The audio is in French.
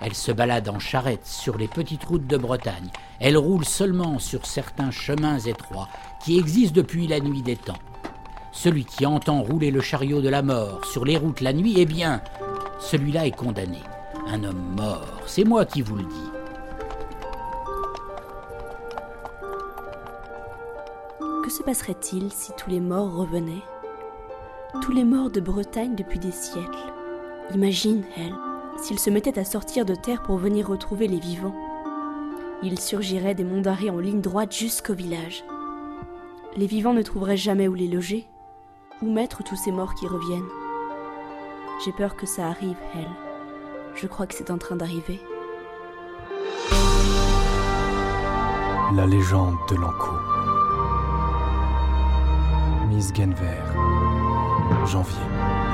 Elle se balade en charrette sur les petites routes de Bretagne. Elle roule seulement sur certains chemins étroits qui existent depuis la nuit des temps. Celui qui entend rouler le chariot de la mort sur les routes la nuit, eh bien, celui-là est condamné. Un homme mort, c'est moi qui vous le dis. Que se passerait-il si tous les morts revenaient? Tous les morts de Bretagne depuis des siècles. Imagine, elle, s'ils se mettaient à sortir de terre pour venir retrouver les vivants. Ils surgiraient des monts d'arrêt en ligne droite jusqu'au village. Les vivants ne trouveraient jamais où les loger, où mettre tous ces morts qui reviennent. J'ai peur que ça arrive, elle. Je crois que c'est en train d'arriver. La légende de l'Anco. Miss Genver. Janvier.